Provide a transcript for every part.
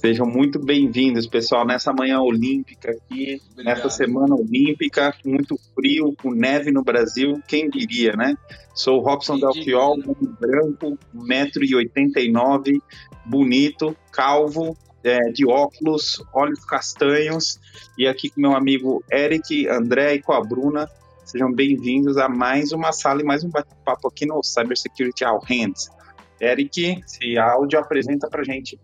Sejam muito bem-vindos, pessoal, nessa manhã olímpica aqui, Obrigado. nessa semana olímpica, muito frio, com neve no Brasil, quem diria, né? Sou o Robson Delfiol, branco, 1,89m, bonito, calvo, é, de óculos, olhos castanhos, e aqui com meu amigo Eric, André e com a Bruna. Sejam bem-vindos a mais uma sala e mais um bate-papo aqui no Cybersecurity All Hands. Eric, esse áudio apresenta pra gente.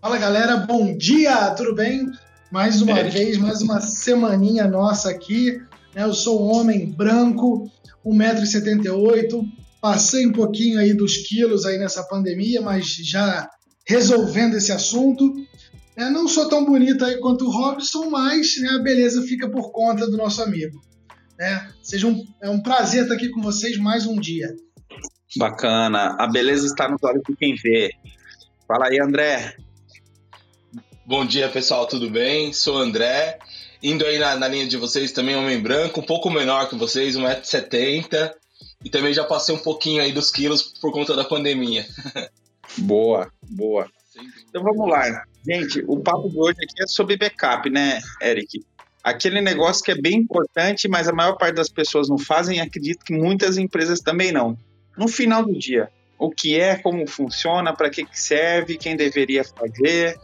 Fala galera, bom dia, tudo bem? Mais uma Eric. vez, mais uma semaninha nossa aqui. Né? Eu sou um homem branco, 1,78m, passei um pouquinho aí dos quilos aí nessa pandemia, mas já resolvendo esse assunto. É, não sou tão bonita aí quanto o Robson, mas né, a beleza fica por conta do nosso amigo. É, seja um, é um prazer estar aqui com vocês mais um dia. Bacana. A beleza está nos olhos de quem vê. Fala aí, André. Bom dia, pessoal, tudo bem? Sou o André. Indo aí na, na linha de vocês também, homem branco, um pouco menor que vocês, 1,70m. E também já passei um pouquinho aí dos quilos por conta da pandemia. Boa, boa. Então vamos lá. Gente, o papo de hoje aqui é sobre backup, né, Eric? Aquele negócio que é bem importante, mas a maior parte das pessoas não fazem e acredito que muitas empresas também não. No final do dia, o que é, como funciona, para que serve, quem deveria fazer,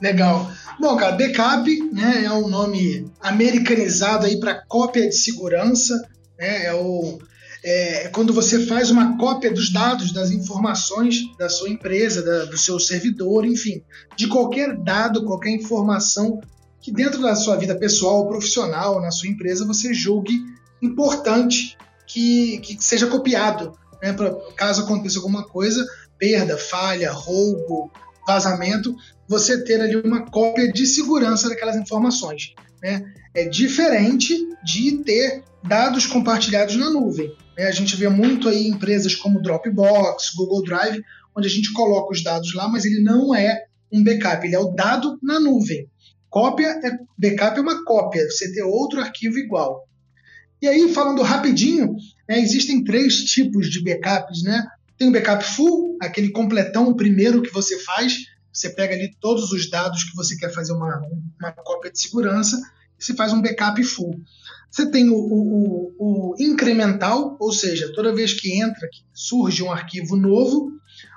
Legal. Bom, cara, backup né, é um nome americanizado aí para cópia de segurança. Né, é, o, é, quando você faz uma cópia dos dados, das informações da sua empresa, da, do seu servidor, enfim, de qualquer dado, qualquer informação que dentro da sua vida pessoal ou profissional, na sua empresa, você julgue importante que, que seja copiado. Né, pra, caso aconteça alguma coisa, perda, falha, roubo, vazamento, você ter ali uma cópia de segurança daquelas informações. Né? É diferente de ter dados compartilhados na nuvem. Né? A gente vê muito aí empresas como Dropbox, Google Drive, onde a gente coloca os dados lá, mas ele não é um backup, ele é o dado na nuvem. Cópia é backup é uma cópia, você ter outro arquivo igual. E aí, falando rapidinho, né, existem três tipos de backups, né? Tem o backup full, aquele completão, o primeiro que você faz. Você pega ali todos os dados que você quer fazer uma, uma cópia de segurança e você faz um backup full. Você tem o, o, o, incremental, ou seja, toda vez que entra, que surge um arquivo novo,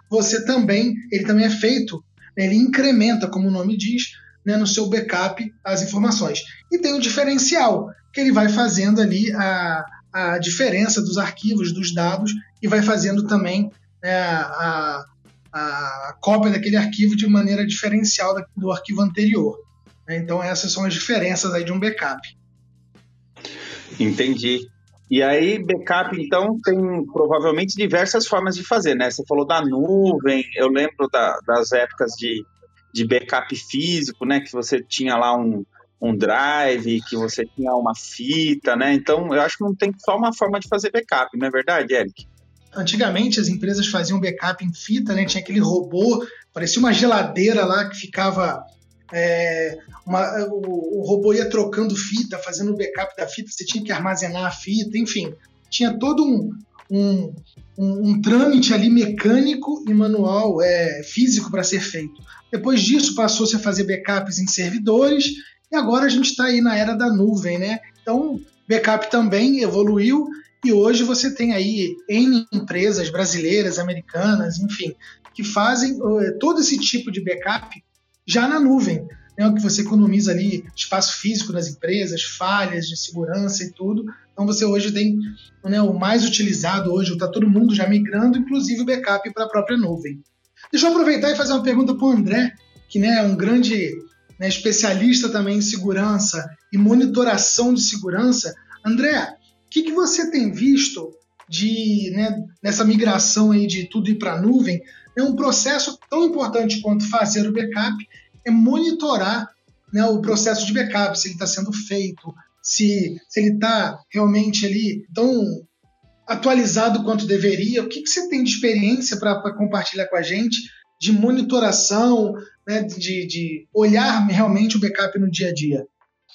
você também, ele também é feito, né, ele incrementa, como o nome diz, né, no seu backup as informações. E tem o diferencial, que ele vai fazendo ali a, a diferença dos arquivos, dos dados, e vai fazendo também né, a, a cópia daquele arquivo de maneira diferencial do arquivo anterior. Né? Então essas são as diferenças aí de um backup. Entendi. E aí, backup, então, tem provavelmente diversas formas de fazer, né? Você falou da nuvem, eu lembro da, das épocas de, de backup físico, né? Que você tinha lá um, um drive, que você tinha uma fita, né? Então, eu acho que não tem só uma forma de fazer backup, não é verdade, Eric? Antigamente as empresas faziam backup em fita, né? Tinha aquele robô, parecia uma geladeira lá que ficava. É, uma, o, o, robô ia trocando fita, fazendo o backup da fita, você tinha que armazenar a fita, enfim. Tinha todo um, um, um, um trâmite ali mecânico e manual é, físico para ser feito. Depois disso passou-se a fazer backups em servidores e agora a gente está aí na era da nuvem, né? Então, backup também evoluiu e hoje você tem aí N empresas brasileiras, americanas, enfim, que fazem uh, todo esse tipo de backup já na nuvem, né, que você economiza ali espaço físico das empresas, falhas de segurança e tudo. Então você hoje tem né, o mais utilizado hoje, está todo mundo já migrando, inclusive o backup para a própria nuvem. Deixa eu aproveitar e fazer uma pergunta para o André, que né, é um grande né, especialista também em segurança e monitoração de segurança. André, o que, que você tem visto de né, nessa migração aí de tudo ir para a nuvem? É um processo tão importante quanto fazer o backup é monitorar né, o processo de backup, se ele está sendo feito, se, se ele está realmente ali tão atualizado quanto deveria. O que, que você tem de experiência para compartilhar com a gente de monitoração, né, de, de olhar realmente o backup no dia a dia?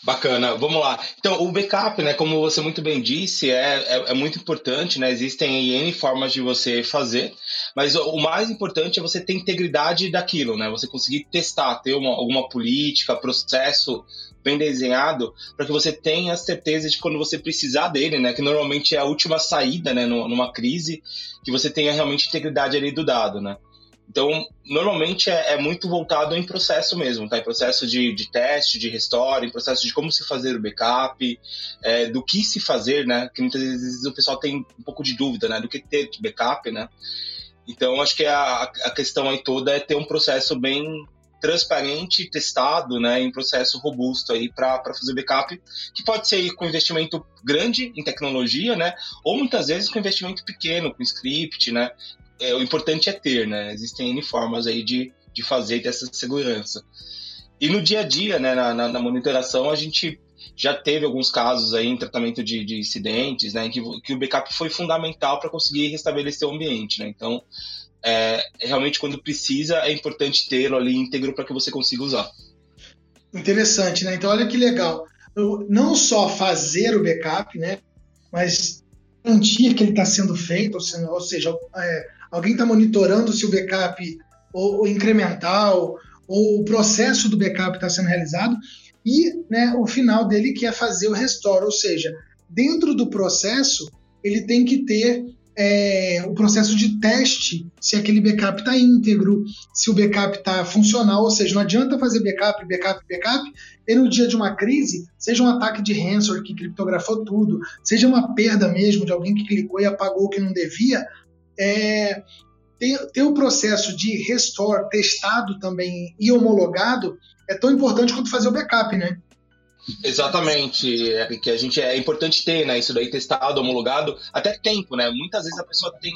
Bacana, vamos lá. Então, o backup, né, como você muito bem disse, é, é, é, muito importante, né? Existem N formas de você fazer, mas o, o, mais importante é você ter integridade daquilo, né? Você conseguir testar, ter uma, alguma política, processo bem desenhado, para que você tenha certeza de quando você precisar dele, né? Que normalmente é a última saída, né, numa crise, que você tenha realmente integridade ali do dado, né? Então, normalmente é, é, muito voltado em processo mesmo, tá? Em processo de, de teste, de restore, em processo de como se fazer o backup, é, do que se fazer, né? Que muitas vezes o pessoal tem um pouco de dúvida, né? Do que ter de backup, né? Então, acho que a, a questão aí toda é ter um processo bem transparente, testado, né, em processo robusto aí para fazer backup, que pode ser com investimento grande em tecnologia, né, ou muitas vezes com investimento pequeno, com script, né, é, o importante é ter, né? Existem N formas aí de, de fazer dessa segurança. E no dia a dia, né, na, na, na, monitoração, a gente já teve alguns casos aí em tratamento de, de incidentes, né, que, que o backup foi fundamental para conseguir restabelecer o ambiente, né? Então, é, realmente, quando precisa, é importante tê-lo ali íntegro para que você consiga usar. Interessante, né? Então, olha que legal. Não só fazer o backup, né, mas garantir que ele está sendo feito, ou seja, é, alguém está monitorando se o backup ou, ou, incremental ou o processo do backup está sendo realizado e né, o final dele que é fazer o restore, ou seja, dentro do processo ele tem que ter é, o processo de teste se aquele backup está íntegro, se o backup está funcional, ou seja, não adianta fazer backup, backup, backup, e no dia de uma crise, seja um ataque de ransomware que criptografou tudo, seja uma perda mesmo de alguém que clicou e apagou o que não devia, é, ter, ter o processo de restore testado também e homologado é tão importante quanto fazer o backup, né? Exatamente, é que a gente é importante ter, né, isso daí testado, homologado, até tempo, né? Muitas vezes a pessoa tem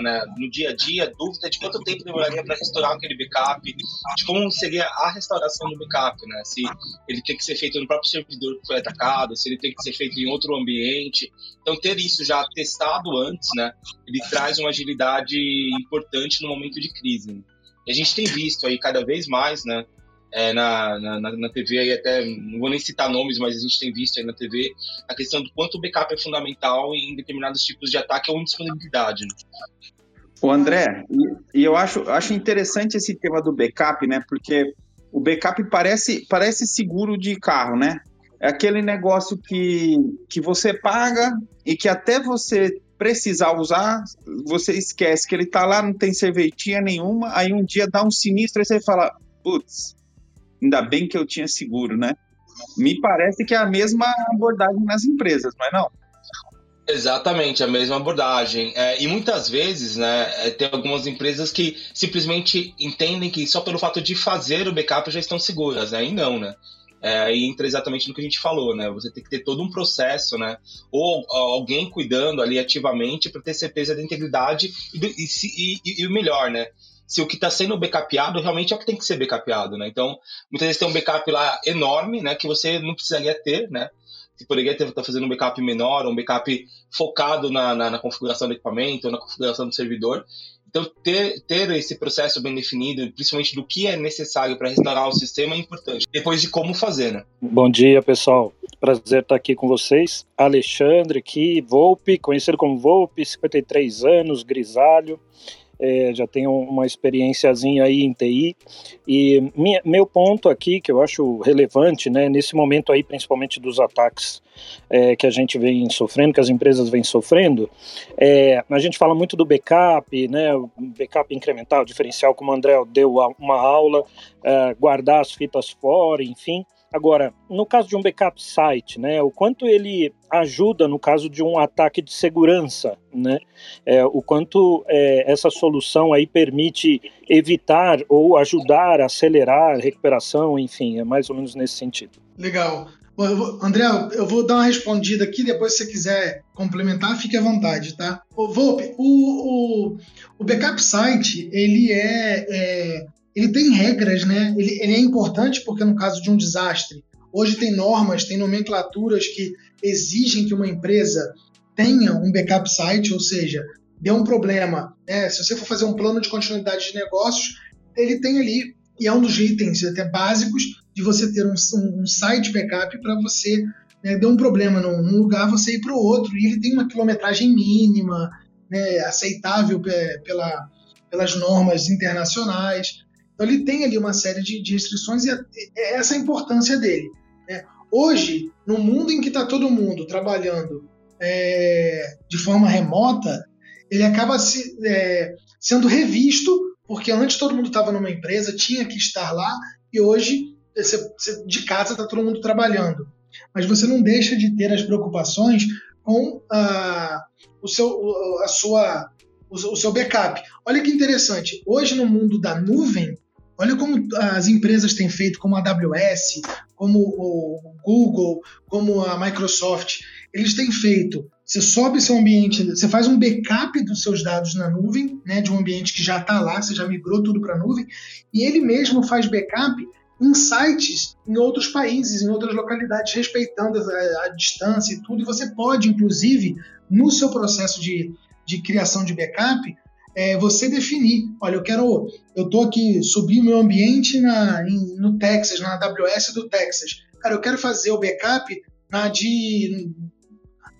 né, no dia a dia dúvida de quanto tempo demoraria para restaurar aquele backup, de como seria a restauração do backup, né? Se ele tem que ser feito no próprio servidor que foi atacado, se ele tem que ser feito em outro ambiente. Então ter isso já testado antes, né? Ele traz uma agilidade importante no momento de crise. Né? E a gente tem visto aí cada vez mais, né? É, na, na, na, TV, aí até não vou nem citar nomes, mas a gente tem visto aí na TV a questão do quanto o backup é fundamental em determinados tipos de ataque ou indisponibilidade. Né? O André, e, eu acho, acho interessante esse tema do backup, né? Porque o backup parece, parece seguro de carro, né? É aquele negócio que, que você paga e que até você precisar usar, você esquece que ele tá lá, não tem serventia nenhuma, aí um dia dá um sinistro e você fala, putz, ainda bem que eu tinha seguro, né? Me parece que é a mesma abordagem nas empresas, não é não? Exatamente, a mesma abordagem. É, e muitas vezes, né, é, tem algumas empresas que simplesmente entendem que só pelo fato de fazer o backup já estão seguras, né? E não, né? É, aí entra exatamente no que a gente falou, né? Você tem que ter todo um processo, né? Ou, ou alguém cuidando ali ativamente para ter certeza da integridade e, e, e, e, o melhor, né? Se o que está sendo backupeado realmente é o que tem que ser backupeado, né? Então, muitas vezes tem um backup lá enorme, né, que você não precisaria ter, né? Você poderia estar tá fazendo um backup menor, um backup focado na, na, na, configuração do equipamento, na configuração do servidor. Então, ter, ter esse processo bem definido, principalmente do que é necessário para restaurar o sistema, é importante. Depois de como fazer, né? Bom dia, pessoal. Prazer estar aqui com vocês. Alexandre aqui, Volpe, conhecido como Volpe, 53 anos, grisalho é, já tenho uma experiênciazinha aí em TI. E minha, meu ponto aqui, que eu acho relevante, né, nesse momento aí, principalmente dos ataques é, que a gente vem sofrendo, que as empresas vêm sofrendo, é, a gente fala muito do backup, né, backup incremental, diferencial, como o André deu uma aula, é, guardar as fitas fora, enfim. Agora, no caso de um backup site, né, o quanto ele ajuda no caso de um ataque de segurança, né, é, o quanto é, essa solução aí permite evitar ou ajudar a acelerar a recuperação, enfim, é mais ou menos nesse sentido. Legal. André, eu vou dar uma respondida aqui, depois se você quiser complementar, fique à vontade, tá? Ô, Volpe, o, o, o backup site, ele é, é ele tem regras, né? Ele, ele, é importante porque no caso de um desastre, hoje tem normas, tem nomenclaturas que exigem que uma empresa tenha um backup site, ou seja, deu um problema, né? se você for fazer um plano de continuidade de negócios, ele tem ali, e é um dos itens até básicos, de você ter um, um site backup para você né, deu um problema num, num lugar, você ir para o outro, e ele tem uma quilometragem mínima, né, aceitável pela, pelas normas internacionais. Então ele tem ali uma série de, de restrições e é, é essa a importância dele. Né? Hoje, no mundo em que está todo mundo trabalhando é, de forma remota, ele acaba se, é, sendo revisto, porque antes todo mundo estava numa empresa, tinha que estar lá, e hoje você, de casa está todo mundo trabalhando mas você não deixa de ter as preocupações com a, o, seu, a sua, o, o seu backup. Olha que interessante, hoje no mundo da nuvem, olha como as empresas têm feito, como a AWS, como o Google, como a Microsoft, eles têm feito. Você sobe seu ambiente, você faz um backup dos seus dados na nuvem, né, de um ambiente que já está lá, você já migrou tudo para a nuvem, e ele mesmo faz backup em sites em outros países, em outras localidades, respeitando a, a, distância e tudo. E você pode, inclusive, no seu processo de, de criação de backup, é, você definir, olha, eu quero, eu estou aqui, subir o meu ambiente na, em, no Texas, na AWS do Texas. Cara, eu quero fazer o backup na de,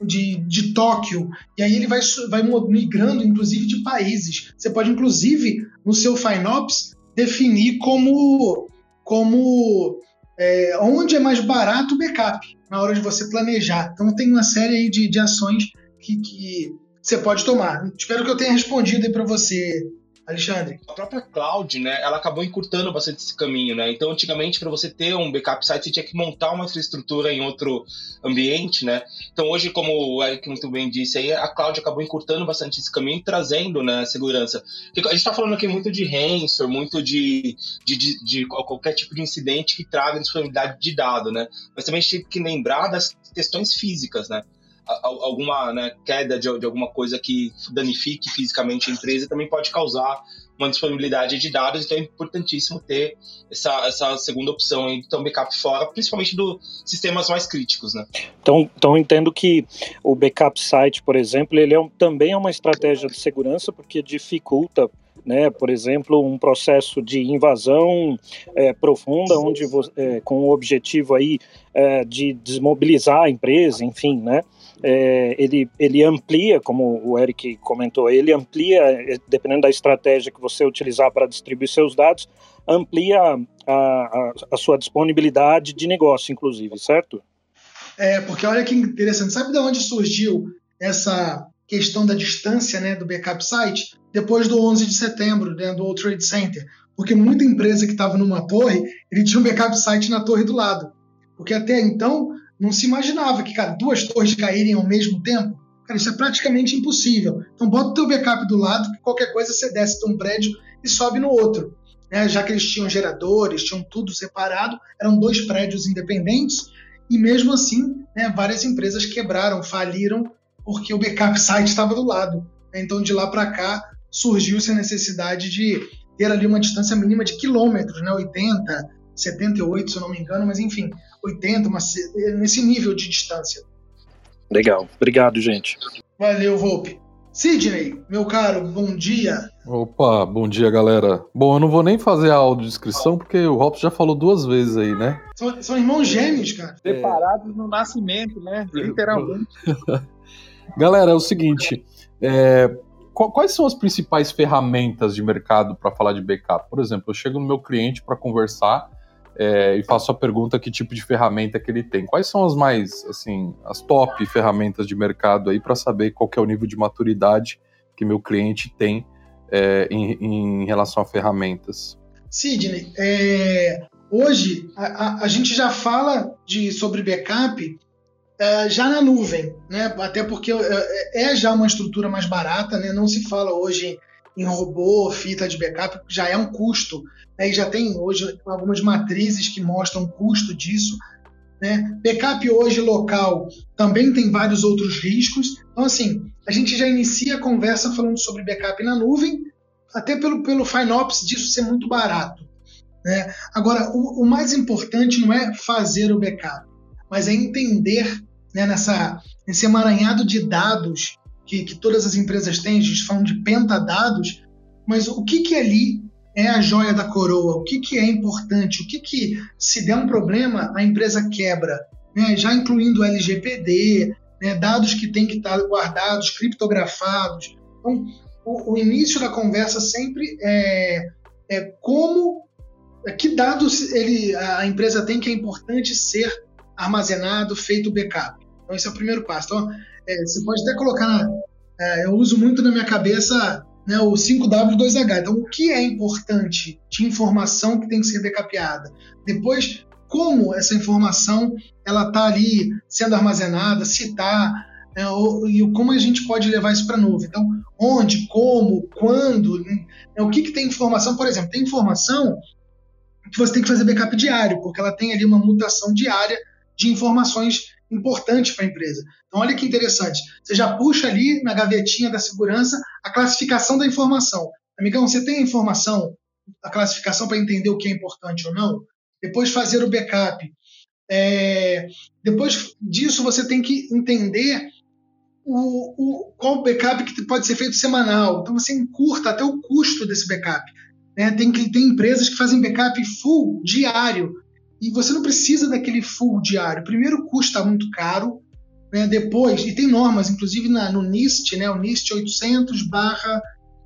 de, de Tóquio, e aí ele vai, vai migrando, inclusive, de países. Você pode, inclusive, no seu FinOps, definir como como é, onde é mais barato o backup na hora de você planejar. Então tem uma série aí de, de ações que, que você pode tomar. Espero que eu tenha respondido aí para você, Alexandre. A própria cloud, né, ela acabou encurtando bastante esse caminho, né? Então, antigamente, para você ter um backup site, você tinha que montar uma infraestrutura em outro ambiente, né? Então, hoje, como o Eric muito bem disse aí, a cloud acabou encurtando bastante esse caminho e trazendo, né, segurança. A gente está falando aqui muito de ransom, muito de, de, de, de, qualquer tipo de incidente que traga disponibilidade de dado, né? Mas também a gente tem que lembrar das questões físicas, né? Alguma né, queda de, de, alguma coisa que danifique fisicamente a empresa também pode causar uma disponibilidade de dados, então é importantíssimo ter essa, essa segunda opção aí um backup fora, principalmente dos sistemas mais críticos, né? Então, então entendo que o backup site, por exemplo, ele é um, também é uma estratégia de segurança porque dificulta né, por exemplo, um processo de invasão é, profunda, onde é, com o objetivo aí é, de desmobilizar a empresa, enfim, né, é, ele, ele amplia, como o Eric comentou, ele amplia, é, dependendo da estratégia que você utilizar para distribuir seus dados, amplia a, a, a sua disponibilidade de negócio, inclusive, certo? É, porque olha que interessante, sabe de onde surgiu essa questão da distância né, do backup site? Depois do 11 de setembro, né, do World Trade Center. Porque muita empresa que estava numa torre, ele tinha um backup site na torre do lado. Porque até então não se imaginava que, cara, duas torres caírem ao mesmo tempo. Cara, isso é praticamente impossível. Então bota o teu backup do lado, que qualquer coisa você desce de um prédio e sobe no outro. Né? Já que eles tinham geradores, tinham tudo separado, eram dois prédios independentes, e mesmo assim, né, várias empresas quebraram, faliram, porque o backup site estava do lado. Então de lá para cá surgiu-se a necessidade de ter ali uma distância mínima de quilômetros, né, 80, 78, se eu não me engano, mas enfim, 80, mas nesse nível de distância. Legal, obrigado, gente. Valeu, Volpe. Sidney, meu caro, bom dia. Opa, bom dia, galera. Bom, eu não vou nem fazer a audiodescrição, porque o Robson já falou duas vezes aí, né? São, são irmãos gêmeos, cara. Separados no nascimento, né? Literalmente. galera, é o seguinte, é, quais são as principais ferramentas de mercado para falar de backup? Por exemplo, eu chego no meu cliente para conversar é, e faço a pergunta que tipo de ferramenta que ele tem. Quais são as mais, assim, as top ferramentas de mercado aí para saber qual é o nível de maturidade que meu cliente tem é, em, em, relação a ferramentas? Sidney, é, hoje a, a, a, gente já fala de, sobre backup é, já na nuvem, né? até porque é, é, já uma estrutura mais barata, né? não se fala hoje em robô, fita de backup, já é um custo. Né? E já tem hoje algumas matrizes que mostram o custo disso. Né? Backup hoje local também tem vários outros riscos. Então, assim, a gente já inicia a conversa falando sobre backup na nuvem, até pelo, pelo FinOps disso ser muito barato. Né? Agora, o, o, mais importante não é fazer o backup, mas é entender né, nessa, nesse emaranhado de dados que, que todas as empresas têm, a gente fala de pentadados, mas o que, que ali é a joia da coroa, o que, que é importante, o que, que, se der um problema, a empresa quebra, né? já incluindo LGPD, né? dados que têm que estar guardados, criptografados. Então, o, o início da conversa sempre é, é como, que dados ele, a empresa tem que é importante ser armazenado, feito backup. Então, esse é o primeiro passo. Então, é, você pode até colocar, é, eu uso muito na minha cabeça né, o 5W2H. Então, o que é importante de informação que tem que ser backupada? Depois, como essa informação ela está ali sendo armazenada, se está, né, e como a gente pode levar isso para a nuvem. Então, onde, como, quando, né, o que, que tem informação? Por exemplo, tem informação que você tem que fazer backup diário, porque ela tem ali uma mutação diária de informações importantes para a empresa. Então, olha que interessante. Você já puxa ali na gavetinha da segurança a classificação da informação. Amigão, você tem a informação, a classificação para entender o que é importante ou não? Depois fazer o backup. É, depois disso, você tem que entender o, o, qual backup que pode ser feito semanal. Então, você encurta até o custo desse backup. Né? Tem, tem empresas que fazem backup full diário. E você não precisa daquele full diário. Primeiro, custa muito caro. Né? Depois, e tem normas, inclusive na, no NIST, né? o NIST 800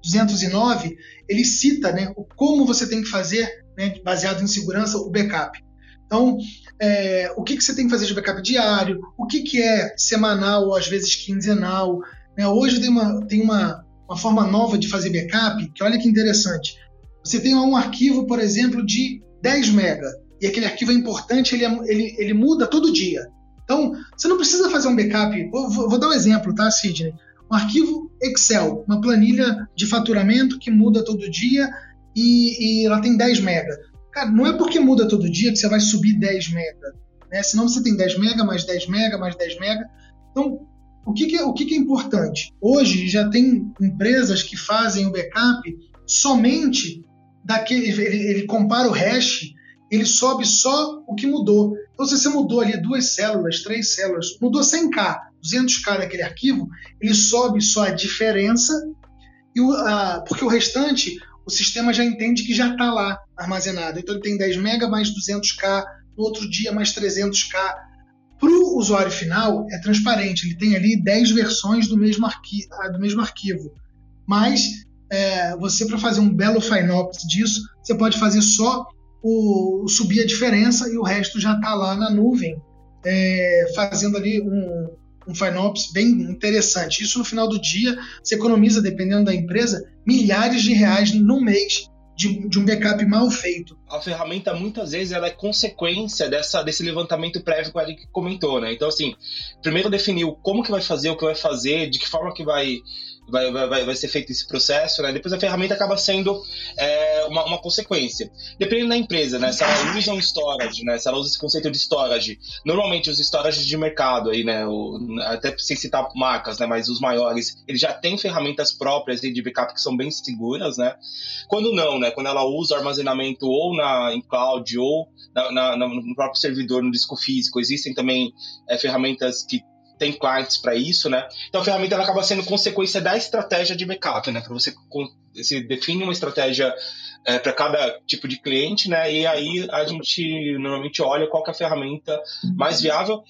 209, ele cita né, como você tem que fazer, né, baseado em segurança, o backup. Então, é, o que, que você tem que fazer de backup diário, o que, que é semanal ou às vezes quinzenal. Né? Hoje tem, uma, tem uma, uma forma nova de fazer backup, que olha que interessante. Você tem um arquivo, por exemplo, de 10 mega, e aquele arquivo é importante, ele, é, ele, ele muda todo dia. Então, você não precisa fazer um backup. Vou, vou, dar um exemplo, tá, Sidney? Um arquivo Excel, uma planilha de faturamento que muda todo dia e, e ela tem 10 mega. Cara, não é porque muda todo dia que você vai subir 10 mega. Né? Senão você tem 10 mega, mais 10 mega, mais 10 mega. Então, o que, que é, o que, que é importante? Hoje já tem empresas que fazem o backup somente daquele. Ele, ele compara o hash, ele sobe só o que mudou. Então, se você mudou ali duas células, três células, mudou 100k, 200k daquele arquivo, ele sobe só a diferença, e o, a, porque o restante, o sistema já entende que já está lá armazenado. Então, ele tem 10 MB mais 200k, no outro dia mais 300k. Para o usuário final, é transparente, ele tem ali 10 versões do mesmo, arqui do mesmo arquivo. Mas é, você, para fazer um belo FinOps disso, você pode fazer só o, subir a diferença e o resto já está lá na nuvem, é, fazendo ali um, um FinOps bem interessante. Isso no final do dia, você economiza, dependendo da empresa, milhares de reais no mês de, de, um backup mal feito. A ferramenta muitas vezes ela é consequência dessa, desse levantamento prévio que o Eric comentou, né? Então assim, primeiro definiu como que vai fazer, o que vai fazer, de que forma que vai vai, vai, vai ser feito esse processo, né? Depois a ferramenta acaba sendo é, uma, uma, consequência. Dependendo da empresa, né? Se ela usa um storage, né? Se ela usa esse conceito de storage, normalmente os storage de mercado aí, né? O, até sem citar marcas, né? Mas os maiores, eles já têm ferramentas próprias de backup que são bem seguras, né? Quando não, né? Quando ela usa armazenamento ou na, em cloud ou na, na, no próprio servidor, no disco físico, existem também é, ferramentas que tem clients para isso, né? Então a ferramenta ela acaba sendo consequência da estratégia de backup, né? Para você se define uma estratégia é, para cada tipo de cliente, né? E aí a gente normalmente olha qual é a ferramenta mais viável.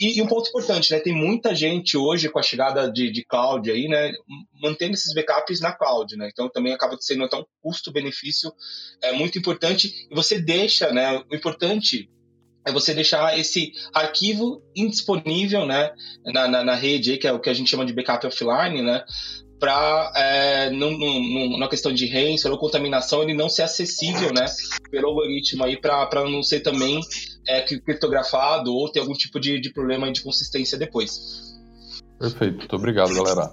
E, e, um ponto importante, né? Tem muita gente hoje com a chegada de, de cloud aí, né? Mantendo esses backups na cloud, né? Então também acaba sendo então um custo-benefício é muito importante. E você deixa, né? O importante é você deixar esse arquivo indisponível né, na, na, na rede, que é o que a gente chama de backup offline, né, para, é, na questão de ransomware ou contaminação, ele não ser acessível né, pelo algoritmo para não ser também é, criptografado ou ter algum tipo de, de problema de consistência depois. Perfeito, muito obrigado, galera.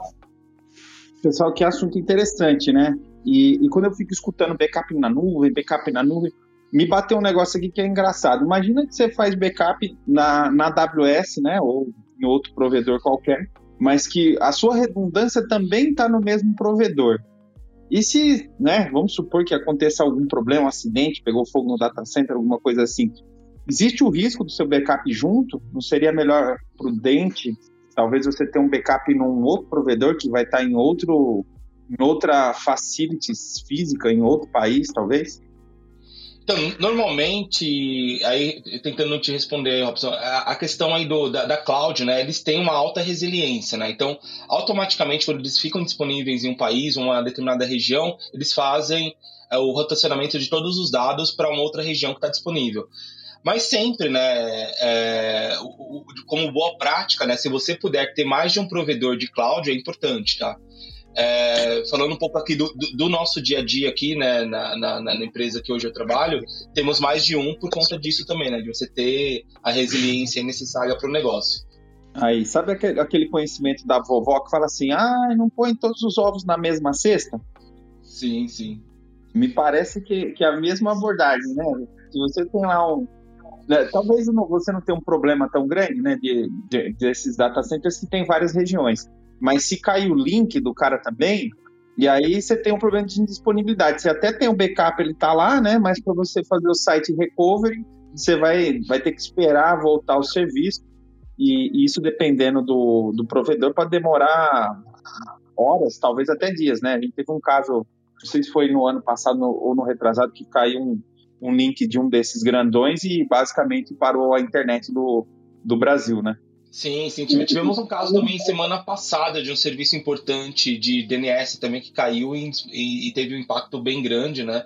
Pessoal, que assunto interessante, né? E, e quando eu fico escutando backup na nuvem, backup na nuvem, me bateu um negócio aqui que é engraçado. Imagina que você faz backup na, na AWS, né, ou em outro provedor qualquer, mas que a sua redundância também está no mesmo provedor. E se, né, vamos supor que aconteça algum problema, um acidente, pegou fogo no data center, alguma coisa assim, existe o risco do seu backup junto? Não seria melhor prudente, talvez você ter um backup num outro provedor que vai estar em outro em outra facilities física, em outro país, talvez? Então, normalmente, aí tentando te responder, Robson, a, questão aí do, da, da, cloud, né, eles têm uma alta resiliência, né, então, automaticamente, quando eles ficam disponíveis em um país, uma determinada região, eles fazem é, o rotacionamento de todos os dados para uma outra região que está disponível. Mas sempre, né, é, como boa prática, né, se você puder ter mais de um provedor de cloud, é importante, tá? É, falando um pouco aqui do, do, do, nosso dia a dia aqui, né, na, na, na, empresa que hoje eu trabalho, temos mais de um por conta disso também, né, de você ter a resiliência necessária para o negócio. Aí, sabe aquele, aquele conhecimento da vovó que fala assim, ah, não põe todos os ovos na mesma cesta? Sim, sim. Me parece que, que é a mesma abordagem, né? Se você tem lá um, né, talvez você não tenha um problema tão grande, né, de, de, desses data centers que tem várias regiões. Mas se cair o link do cara também, e aí você tem um problema de indisponibilidade. Você até tem o um backup, ele tá lá, né? Mas para você fazer o site recovery, você vai, vai ter que esperar voltar o serviço. E, e isso, dependendo do, do provedor, pode demorar horas, talvez até dias, né? A gente teve um caso, não sei se foi no ano passado ou no retrasado, que caiu um, um link de um desses grandões e basicamente parou a internet do, do Brasil, né? Sim, sim. Tivemos um caso também semana passada de um serviço importante de DNS também que caiu e, e, teve um impacto bem grande, né?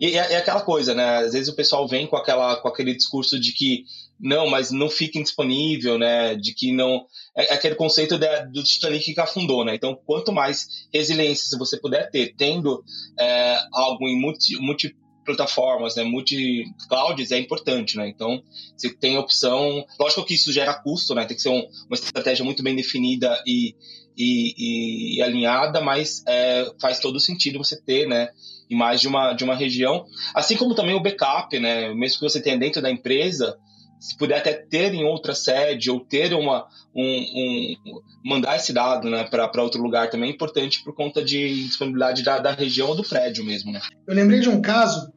E é, é, aquela coisa, né? Às vezes o pessoal vem com, aquela, com aquele discurso de que não, mas não fica indisponível, né? De que não. É, é aquele conceito de, do Titanic que afundou, né? Então, quanto mais resiliência você puder ter, tendo é, algo em multi, multi plataformas, né, multi-clouds é importante, né? Então, você tem a opção. Lógico que isso gera custo, né? Tem que ser um, uma estratégia muito bem definida e, e, e alinhada, mas é, faz todo sentido você ter, né? Em mais de uma, de uma região. Assim como também o backup, né? Mesmo que você tenha dentro da empresa, se puder até ter em outra sede ou ter uma um, um mandar esse dado né, para outro lugar também é importante por conta de disponibilidade da, da região ou do prédio mesmo. Né? Eu lembrei de um caso,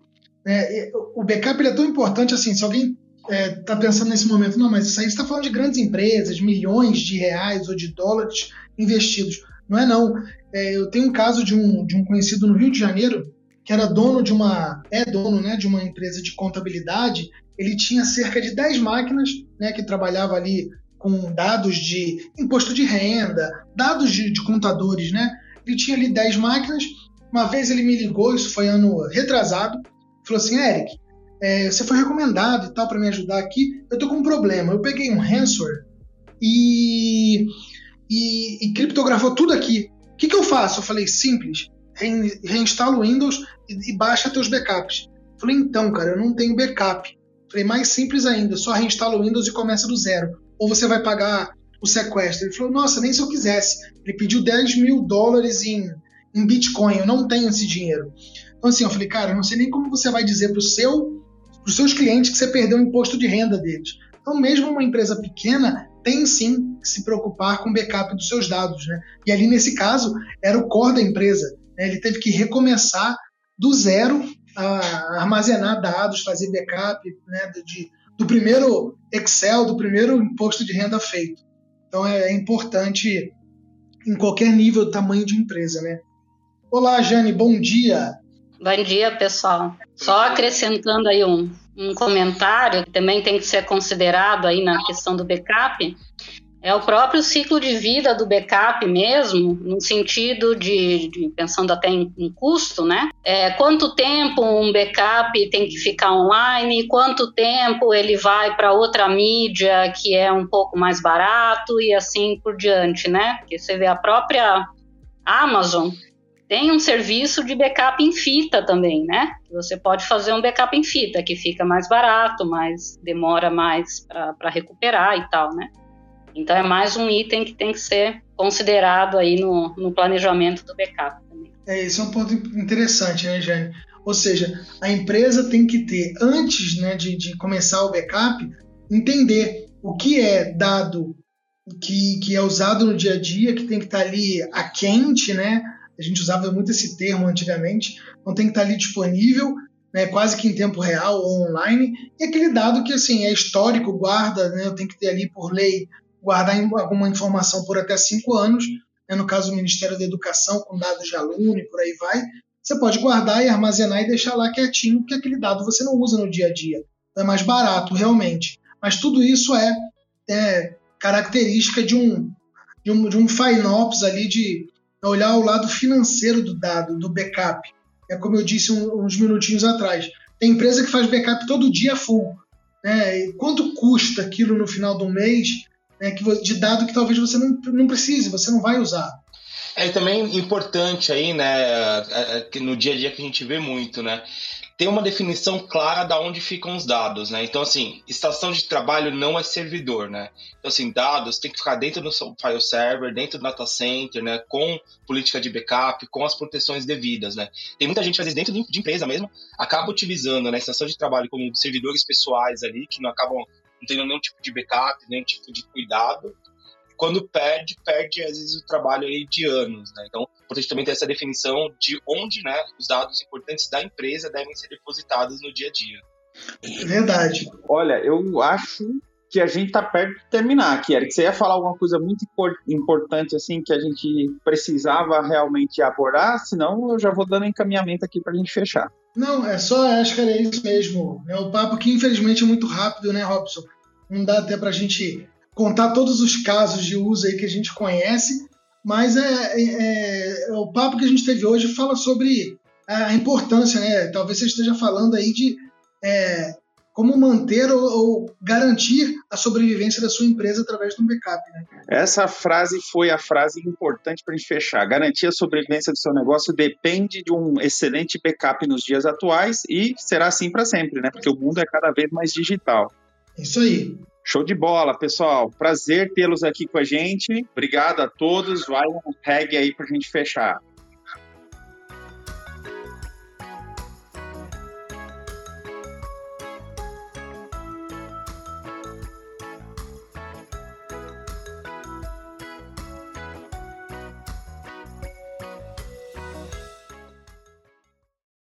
né, o backup é tão importante assim, se alguém está é, tá pensando nesse momento, não, mas isso aí está falando de grandes empresas, milhões de reais ou de dólares investidos. Não é não. É, eu tenho um caso de um, de um conhecido no Rio de Janeiro que era dono de uma é dono né, de uma empresa de contabilidade ele tinha cerca de 10 máquinas né, que trabalhava ali com dados de imposto de renda, dados de, de contadores, né? Ele tinha ali 10 máquinas. Uma vez ele me ligou, isso foi ano retrasado, falou assim, Eric, é, você foi recomendado e tal para me ajudar aqui. Eu tô com um problema. Eu peguei um ransomware e, e, e criptografou tudo aqui. O que, que eu faço? Eu falei, simples. Reinstala o Windows e, e baixa teus backups. Eu falei, então, cara, eu não tenho backup. Falei, mais simples ainda, só reinstala o Windows e começa do zero. Ou você vai pagar o sequestro. Ele falou, nossa, nem se eu quisesse. Ele pediu 10 mil dólares em, em Bitcoin, eu não tenho esse dinheiro. Então, assim, eu falei, cara, eu não sei nem como você vai dizer para seu, os seus clientes que você perdeu o imposto de renda deles. Então, mesmo uma empresa pequena tem sim que se preocupar com o backup dos seus dados. Né? E ali, nesse caso, era o core da empresa. Né? Ele teve que recomeçar do zero a armazenar dados, fazer backup né, de, do primeiro Excel, do primeiro imposto de renda feito. Então é, é importante em qualquer nível, tamanho de empresa, né? Olá, Jane, bom dia. Bom dia, pessoal. Só acrescentando aí um, um comentário que também tem que ser considerado aí na questão do backup, é o próprio ciclo de vida do backup mesmo, no sentido de, de pensando até em, em, custo, né? É, quanto tempo um backup tem que ficar online, quanto tempo ele vai para outra mídia que é um pouco mais barato e assim por diante, né? Porque você vê a própria Amazon tem um serviço de backup em fita também, né? Você pode fazer um backup em fita que fica mais barato, mas demora mais para recuperar e tal, né? Então é mais um item que tem que ser considerado aí no, no planejamento do backup também. É, esse é um ponto interessante, né, Jane? Ou seja, a empresa tem que ter, antes né, de, de começar o backup, entender o que é dado que, que é usado no dia a dia, que tem que estar ali a quente, né? A gente usava muito esse termo antigamente, então tem que estar ali disponível, né, quase que em tempo real ou online, e aquele dado que assim é histórico, guarda, né, eu tenho que ter ali por lei guardar alguma informação por até cinco anos, né, no caso do Ministério da Educação, com dados de aluno e por aí vai, você pode guardar e armazenar e deixar lá quietinho, porque aquele dado você não usa no dia a dia. É mais barato, realmente. Mas tudo isso é, é característica de um, de um, de um FinOps ali, de olhar o lado financeiro do dado, do backup. É como eu disse um, uns minutinhos atrás. Tem empresa que faz backup todo dia full. Né? E quanto custa aquilo no final do mês né, que, de dado que talvez você não, não precise, você não vai usar? É também importante aí, né, é, é, no dia a dia que a gente vê muito, né, ter uma definição clara da onde ficam os dados, né? Então, assim, estação de trabalho não é servidor, né? Então, assim, dados tem que ficar dentro do file server, dentro do data center, né? Com política de backup, com as proteções devidas, né? Tem muita gente, às vezes, dentro de empresa mesmo, acaba utilizando né, estação de trabalho como servidores pessoais ali, que não acabam não tendo nenhum tipo de backup, nenhum tipo de cuidado, quando perde, perde às vezes o trabalho aí de anos, né? Então, importante também ter essa definição de onde, né, os dados importantes da empresa devem ser depositados no dia a dia. Verdade. Olha, eu acho que a gente está perto de terminar aqui, Eric. Você ia falar alguma coisa muito importante assim que a gente precisava realmente abordar, senão eu já vou dando encaminhamento aqui para a gente fechar. Não, é só, acho que era isso mesmo. É o papo que infelizmente é muito rápido, né, Robson? Não dá até para a gente contar todos os casos de uso aí que a gente conhece, mas é, é, é, o papo que a gente teve hoje fala sobre a importância, né? Talvez você esteja falando aí de é, como manter ou, ou, garantir a sobrevivência da sua empresa através de um backup. Né? Essa frase foi a frase importante para a gente fechar. Garantir a sobrevivência do seu negócio depende de um excelente backup nos dias atuais e será assim para sempre, né? Porque o mundo é cada vez mais digital. Isso aí. Show de bola, pessoal. Prazer tê-los aqui com a gente. Obrigado a todos. Vai um reggae aí pra gente fechar.